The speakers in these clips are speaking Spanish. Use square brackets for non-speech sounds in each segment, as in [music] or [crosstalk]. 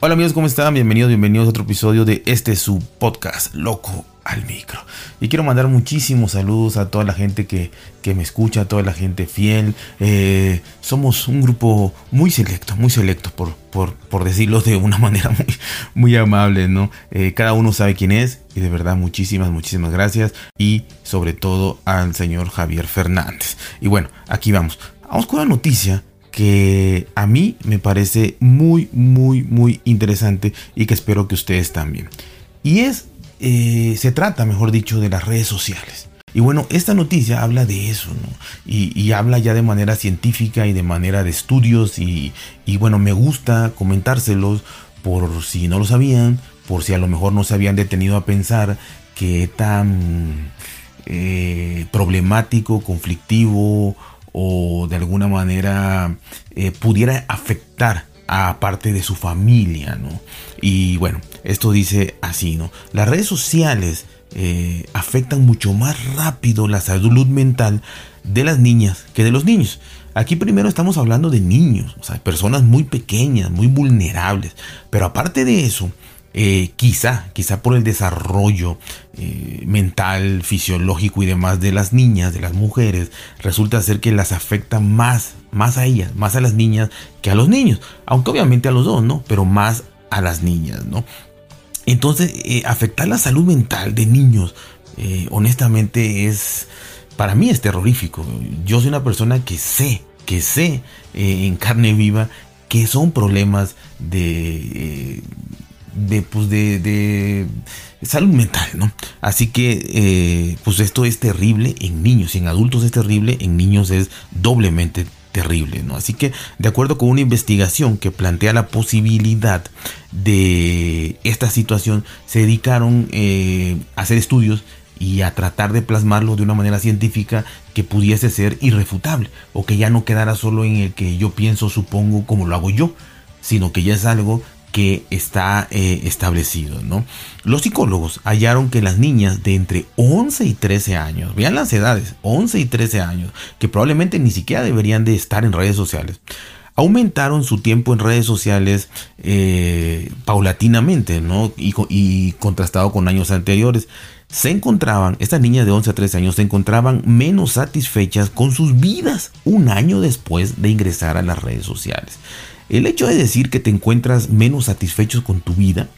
Hola amigos, ¿cómo están? Bienvenidos, bienvenidos a otro episodio de este su podcast, Loco al Micro. Y quiero mandar muchísimos saludos a toda la gente que, me escucha, a toda la gente fiel. Eh, somos un grupo muy selecto, muy selecto, por, por, decirlo de una [laughs] manera muy, muy amable, ¿no? Eh, cada uno sabe quién es y de verdad muchísimas, muchísimas gracias. Y sobre todo al señor Javier Fernández. Y bueno, aquí vamos. Vamos con la noticia que a mí me parece muy, muy, muy interesante y que espero que ustedes también. Y es, eh, se trata, mejor dicho, de las redes sociales. Y bueno, esta noticia habla de eso, ¿no? Y, habla ya de manera científica y de manera de estudios y, bueno, me gusta comentárselos por si no lo sabían, por si a lo mejor no se habían detenido a pensar que tan eh, problemático, conflictivo o de alguna manera eh, pudiera afectar a parte de su familia, ¿no? Y bueno, esto dice así, ¿no? Las redes sociales eh, afectan mucho más rápido la salud mental de las niñas que de los niños. Aquí primero estamos hablando de niños, personas muy pequeñas, muy vulnerables. Pero aparte de eso, eh, quizá, quizá por el desarrollo mental, fisiológico y demás de las niñas, de las mujeres, resulta ser que las afecta más, más a ellas, más a las niñas que a los niños, aunque obviamente a los dos, ¿no? Pero más a las niñas, ¿no? Entonces, eh, afectar la salud mental de niños, honestamente es, para mí es terrorífico. Yo soy una persona que sé, que sé en carne viva que son problemas de de, pues de, salud mental, ¿no? Así que, eh, pues esto es terrible en niños, en adultos es terrible, en niños es doblemente terrible, ¿no? Así que, de acuerdo con una investigación que plantea la posibilidad de esta situación, se dedicaron eh, a hacer estudios y a tratar de plasmarlo de una manera científica que pudiese ser irrefutable o que ya no quedara solo en el que yo pienso, supongo, como lo hago yo, sino que ya es algo está eh, establecido. ¿no? Los psicólogos hallaron que las niñas de entre 11 y 13 años, vean las edades, 11 y 13 años, que probablemente ni siquiera deberían de estar en redes sociales, aumentaron su tiempo en redes sociales eh, paulatinamente ¿no? y contrastado con años anteriores. Se encontraban, estas niñas de 11 a 13 años se encontraban menos satisfechas con sus vidas un año después de ingresar a las redes sociales. El hecho de decir que te encuentras menos satisfecho con tu vida,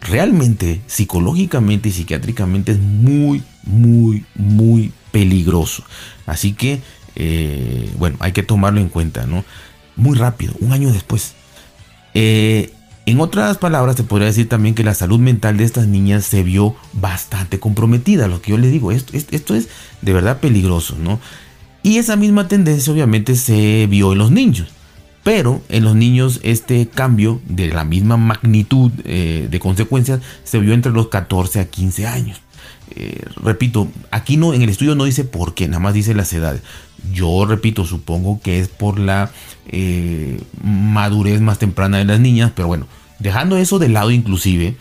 realmente psicológicamente y psiquiátricamente es muy, muy, muy peligroso. Así que, eh, bueno, hay que tomarlo en cuenta, ¿no? Muy rápido, un año después. Eh, en otras palabras, se podría decir también que la salud mental de estas niñas se vio bastante comprometida. Lo que yo les digo, esto, es de verdad peligroso, ¿no? Y esa misma tendencia obviamente se vio en los niños. Pero en los niños este cambio de la misma magnitud eh, de consecuencias se vio entre los 14 a 15 años. Eh, repito, aquí no en el estudio no dice por qué, nada más dice las edades. Yo repito, supongo que es por la eh, madurez más temprana de las niñas, pero bueno, dejando eso de lado inclusive,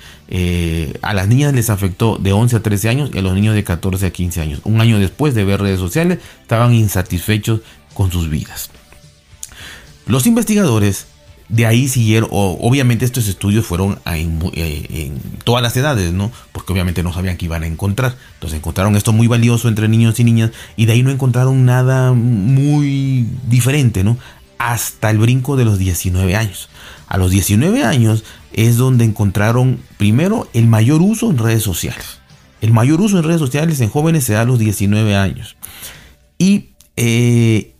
a las niñas les afectó de 11 a 13 años y a los niños de 14 a 15 años. Un año después de ver redes sociales, estaban insatisfechos con sus vidas. Los investigadores de ahí siguieron, obviamente estos estudios fueron eh, en, todas las edades, ¿no? Porque obviamente no sabían que iban a encontrar. Entonces encontraron esto muy valioso entre niños y niñas y de ahí no encontraron nada muy diferente, ¿no? Hasta el brinco de los 19 años. A los 19 años es donde encontraron primero el mayor uso en redes sociales. El mayor uso en redes sociales en jóvenes se da a los 19 años. Y eh,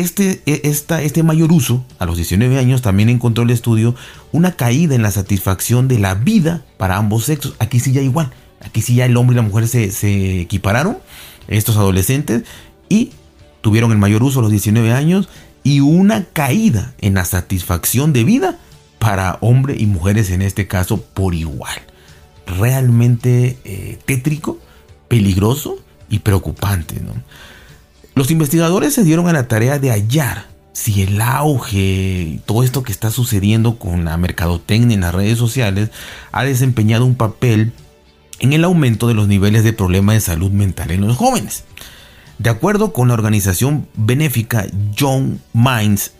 este, e, este mayor uso, a los 19 años, también encontró el estudio una caída en la satisfacción de la vida para ambos sexos. Aquí sí ya igual. Aquí sí ya el hombre y la mujer se, se equipararon, estos adolescentes, y tuvieron el mayor uso a los 19 años y una caída en la satisfacción de vida para hombres y mujeres en este caso por igual. Realmente eh, tétrico, peligroso y preocupante. ¿no? Los investigadores se dieron a la tarea de hallar si el auge, todo esto que está sucediendo con la mercadotecnia en las redes sociales, ha desempeñado un papel en el aumento de los niveles de problemas de salud mental en los jóvenes. De acuerdo con la organización benéfica John Minds,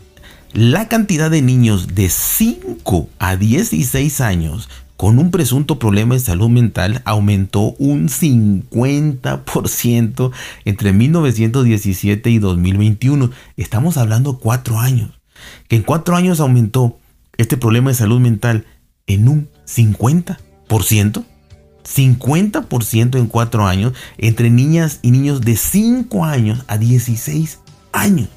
la cantidad de niños de 5 a 16 años con un presunto problema de salud mental aumentó un 50% entre 1917 y 2021. Estamos hablando cuatro años. Que en cuatro años aumentó este problema de salud mental en un 50%. 50% en cuatro años entre niñas y niños de 5 años a 16 años.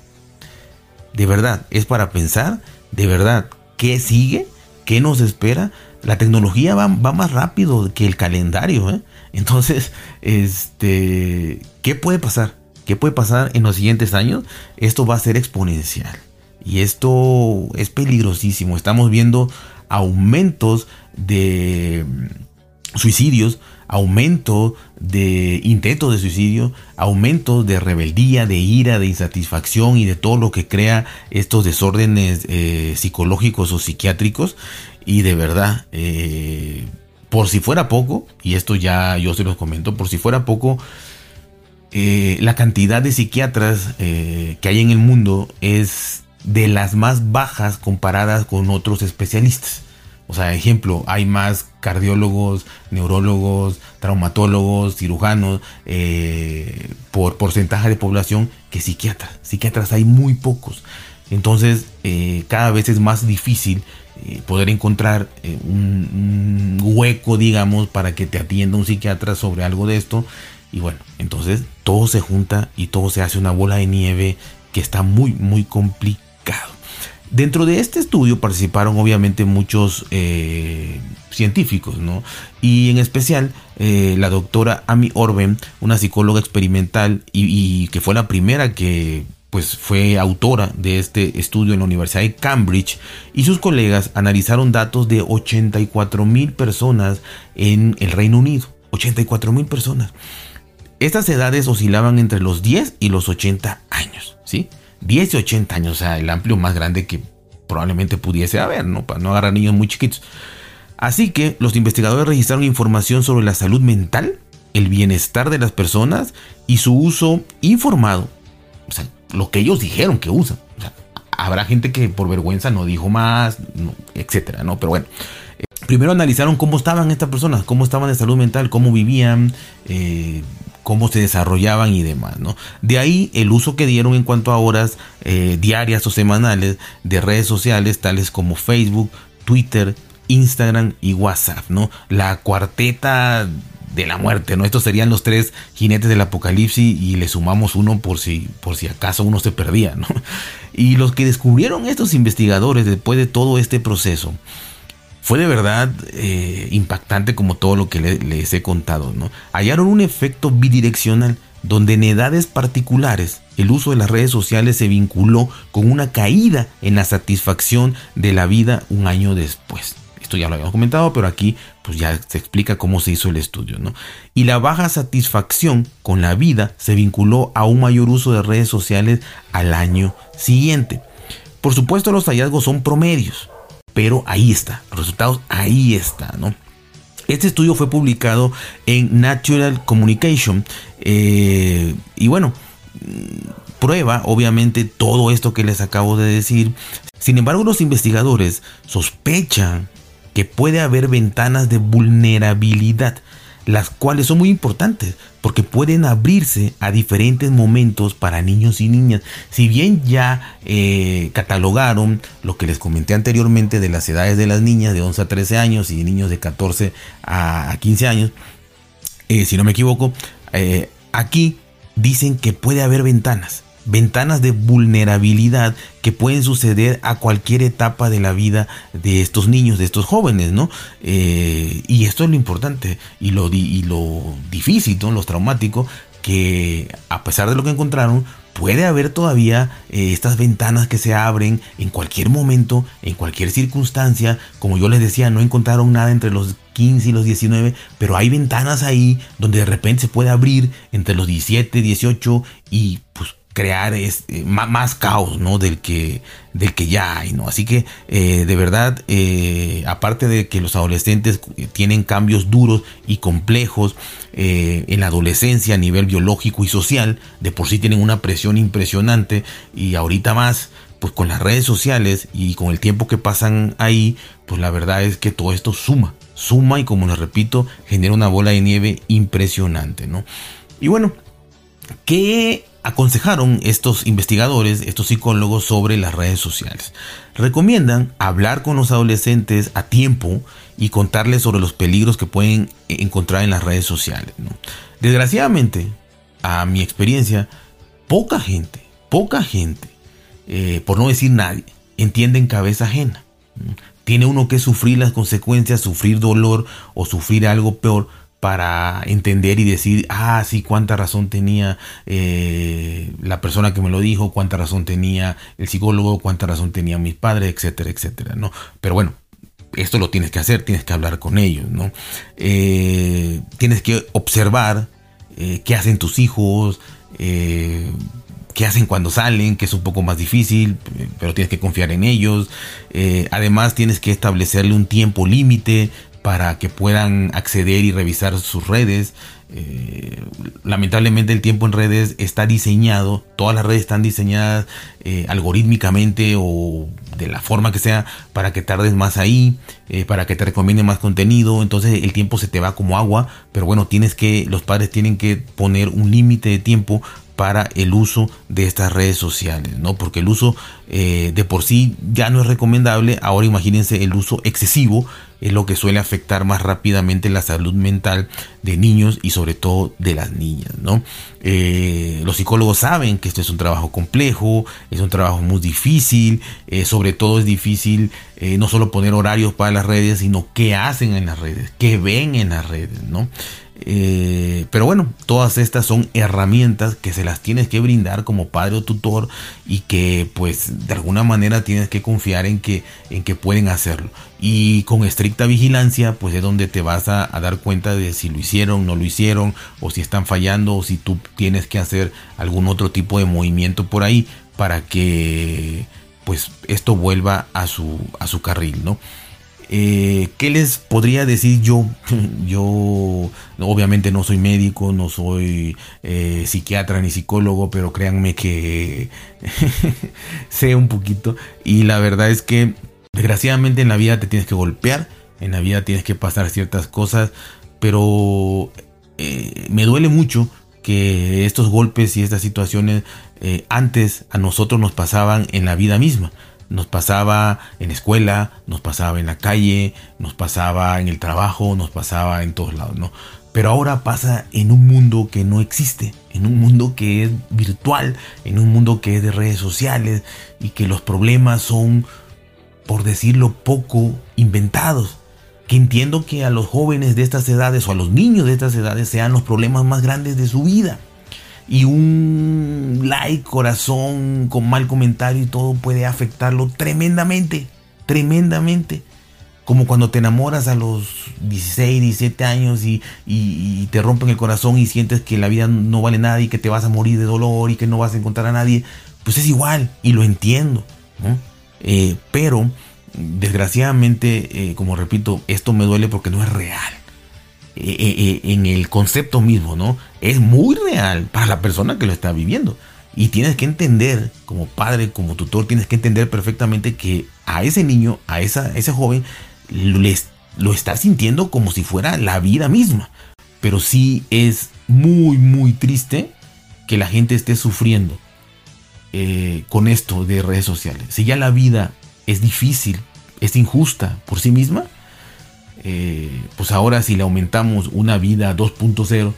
De verdad, es para pensar, de verdad, ¿qué sigue? ¿Qué nos espera? La tecnología va, más rápido que el calendario. ¿eh? Entonces, este, ¿qué puede pasar? ¿Qué puede pasar en los siguientes años? Esto va a ser exponencial. Y esto es peligrosísimo. Estamos viendo aumentos de suicidios, aumento de intentos de suicidio, aumento de rebeldía, de ira, de insatisfacción y de todo lo que crea estos desórdenes eh, psicológicos o psiquiátricos. Y de verdad, eh, por si fuera poco, y esto ya yo se los comento, por si fuera poco, eh, la cantidad de psiquiatras que hay en el mundo es de las más bajas comparadas con otros especialistas. O sea, ejemplo, hay más cardiólogos, neurólogos, traumatólogos, cirujanos eh, por porcentaje de población que psiquiatras. Psiquiatras hay muy pocos. Entonces, eh, cada vez es más difícil eh, poder encontrar un, hueco, digamos, para que te atienda un psiquiatra sobre algo de esto. Y bueno, entonces todo se junta y todo se hace una bola de nieve que está muy, muy complicado. Dentro de este estudio participaron obviamente muchos eh, científicos, ¿no? Y en especial eh, la doctora Amy Orben, una psicóloga experimental y, que fue la primera que pues fue autora de este estudio en la Universidad de Cambridge y sus colegas analizaron datos de 84 mil personas en el Reino Unido. 84 mil personas. Estas edades oscilaban entre los 10 y los 80 años, ¿sí? 10 y 80 años, o sea, el amplio más grande que probablemente pudiese haber, ¿no? Para no agarrar niños muy chiquitos. Así que los investigadores registraron información sobre la salud mental, el bienestar de las personas y su uso informado. O sea, lo que ellos dijeron que usan. Habrá gente que por vergüenza no dijo más, etcétera, ¿no? Pero bueno. Eh, primero analizaron cómo estaban estas personas, cómo estaban de salud mental, cómo vivían, eh, cómo se desarrollaban y demás, ¿no? De ahí el uso que dieron en cuanto a horas eh, diarias o semanales de redes sociales tales como Facebook, Twitter, Instagram y WhatsApp, ¿no? La cuarteta de la muerte, ¿no? Estos serían los tres jinetes del apocalipsis y le sumamos uno por si, por si acaso uno se perdía, ¿no? [laughs] Y los que descubrieron estos investigadores después de todo este proceso fue de verdad eh, impactante como todo lo que les he contado. ¿no? Hallaron un efecto bidireccional donde en edades particulares el uso de las redes sociales se vinculó con una caída en la satisfacción de la vida un año después. Esto ya lo habíamos comentado, pero aquí pues ya se explica cómo se hizo el estudio, ¿no? Y la baja satisfacción con la vida se vinculó a un mayor uso de redes sociales al año siguiente. Por supuesto, los hallazgos son promedios, pero ahí está, los resultados ahí están, ¿no? Este estudio fue publicado en Natural Communication eh, y bueno, prueba obviamente todo esto que les acabo de decir. Sin embargo, los investigadores sospechan que puede haber ventanas de vulnerabilidad las cuales son muy importantes porque pueden abrirse a diferentes momentos para niños y niñas. Si bien ya eh, catalogaron lo que les comenté anteriormente de las edades de las niñas de 11 a 13 años y niños de 14 a 15 años, eh, si no me equivoco, eh, aquí dicen que puede haber ventanas ventanas de vulnerabilidad que pueden suceder a cualquier etapa de la vida de estos niños, de estos jóvenes, ¿no? Eh, y esto es lo importante y lo, difícil, ¿no? Lo traumático, que a pesar de lo que encontraron, puede haber todavía eh, estas ventanas que se abren en cualquier momento, en cualquier circunstancia. Como yo les decía, no encontraron nada entre los 15 y los 19, pero hay ventanas ahí donde de repente se puede abrir entre los 17, 18 y pues crear este, más, caos ¿no? del, que, del que ya hay. ¿no? Así que eh, de verdad, eh, aparte de que los adolescentes tienen cambios duros y complejos en la adolescencia a nivel biológico y social, de por sí tienen una presión impresionante y ahorita más pues con las redes sociales y con el tiempo que pasan ahí, pues la verdad es que todo esto suma, suma y como les repito, genera una bola de nieve impresionante, ¿no? Y bueno, ¿qué aconsejaron estos investigadores, estos psicólogos sobre las redes sociales? Recomiendan hablar con los adolescentes a tiempo y contarles sobre los peligros que pueden encontrar en las redes sociales. Desgraciadamente, a mi experiencia, poca gente, poca gente, eh, por no decir nadie, entiende en cabeza ajena. Tiene uno que sufrir las consecuencias, sufrir dolor o sufrir algo peor para entender y decir, ah, sí, cuánta razón tenía eh, la persona que me lo dijo, cuánta razón tenía el psicólogo, cuánta razón tenía mis padres, etcétera, etcétera, ¿no? Pero bueno, esto lo tienes que hacer, tienes que hablar con ellos, ¿no? Eh, tienes que observar eh, qué hacen tus hijos, qué hacen cuando salen, que es un poco más difícil, pero tienes que confiar en ellos. además, tienes que establecerle un tiempo límite para que puedan acceder y revisar sus redes. Eh, lamentablemente el tiempo en redes está diseñado, todas las redes están diseñadas eh, algorítmicamente o de la forma que sea para que tardes más ahí, eh, para que te recomiende más contenido, entonces el tiempo se te va como agua, pero bueno, tienes que, los padres tienen que poner un límite de tiempo para el uso de estas redes sociales, ¿no? Porque el uso de por sí ya no es recomendable, ahora imagínense el uso excesivo, es lo que suele afectar más rápidamente la salud mental de niños y sobre todo de las niñas. ¿no? Eh, los psicólogos saben que esto es un trabajo complejo, es un trabajo muy difícil, eh, sobre todo es difícil eh, no solo poner horarios para las redes, sino qué hacen en las redes, qué ven en las redes. ¿no? Eh, pero bueno, todas estas son herramientas que se las tienes que brindar como padre o tutor y que pues de alguna manera tienes que confiar en que, en que pueden hacerlo. Y con estricta vigilancia pues es donde te vas a, a dar cuenta de si lo hicieron, no lo hicieron o si están fallando o si tú tienes que hacer algún otro tipo de movimiento por ahí para que pues esto vuelva a su, a su carril, ¿no? Eh, ¿Qué les podría decir yo? [laughs] Yo obviamente no soy médico, no soy eh, psiquiatra ni psicólogo, pero créanme que [laughs] sé un poquito. Y la verdad es que desgraciadamente en la vida te tienes que golpear, en la vida tienes que pasar ciertas cosas, pero eh, me duele mucho que estos golpes y estas situaciones antes a nosotros nos pasaban en la vida misma. Nos pasaba en escuela, nos pasaba en la calle, nos pasaba en el trabajo, nos pasaba en todos lados, ¿no? Pero ahora pasa en un mundo que no existe, en un mundo que es virtual, en un mundo que es de redes sociales y que los problemas son, por decirlo poco, inventados. Que entiendo que a los jóvenes de estas edades o a los niños de estas edades sean los problemas más grandes de su vida y un like, corazón con mal comentario y todo puede afectarlo tremendamente, tremendamente. Como cuando te enamoras a los 16, 17 años y, te rompen el corazón y sientes que la vida no vale nada y que te vas a morir de dolor y que no vas a encontrar a nadie. Pues es igual y lo entiendo. Eh, pero desgraciadamente, eh, como repito, esto me duele porque no es real. Eh, eh, eh, en el concepto mismo, ¿no? Es muy real para la persona que lo está viviendo. Y tienes que entender, como padre, como tutor, tienes que entender perfectamente que a ese niño, a esa, ese joven, lo está sintiendo como si fuera la vida misma. Pero sí es muy, muy triste que la gente esté sufriendo con esto de redes sociales. Si ya la vida es difícil, es injusta por sí misma, eh, pues ahora si le aumentamos una vida 2.0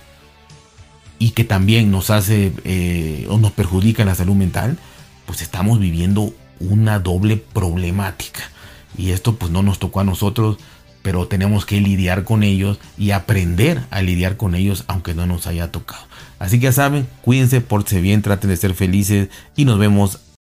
y que también nos hace eh, o nos perjudica la salud mental, pues estamos viviendo una doble problemática. Y esto pues no nos tocó a nosotros, pero tenemos que lidiar con ellos y aprender a lidiar con ellos aunque no nos haya tocado. Así que ya saben, cuídense, pórtense bien, traten de ser felices y nos vemos